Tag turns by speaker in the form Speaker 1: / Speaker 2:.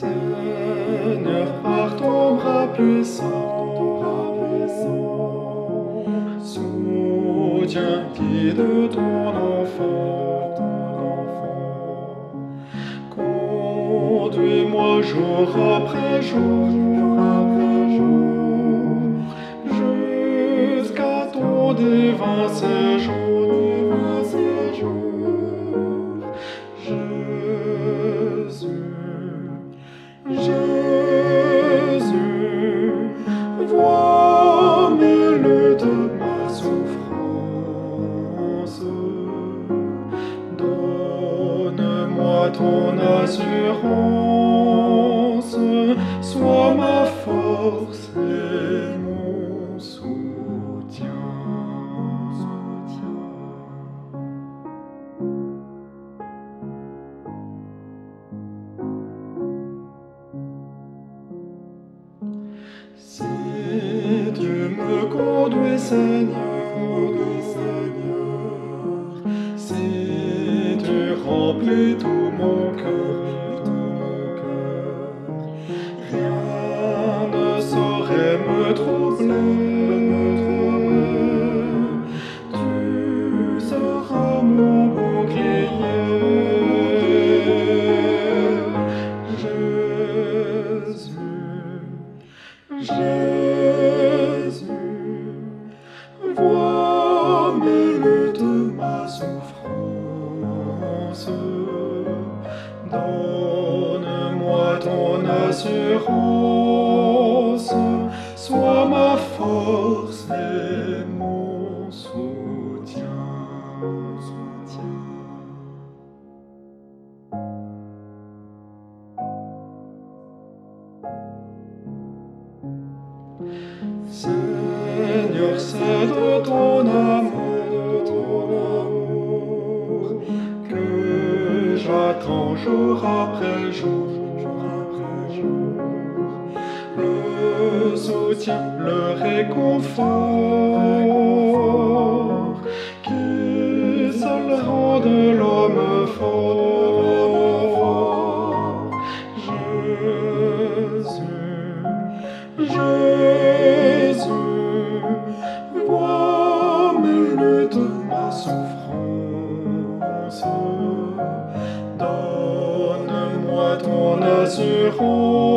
Speaker 1: Seigneur, par ton bras puissant, soutiens, guide ton enfant, Conduis-moi jour après jour, assurance, sois ma force et mon soutien. Si tu me conduis, Seigneur, remplis tout mon cœur, Rien ne saurait me troubler. Tu seras mon bouclier. Jésus, Jésus, vois Donne-moi ton assurance, sois ma force et mon soutien. Seigneur, c'est de ton amour. Jour après jour, jour après jour, le soutien, le réconfort, qui seul rend de l'homme fort. Jésus, Jésus, vois mes luttes, ma souffrance. Assurance,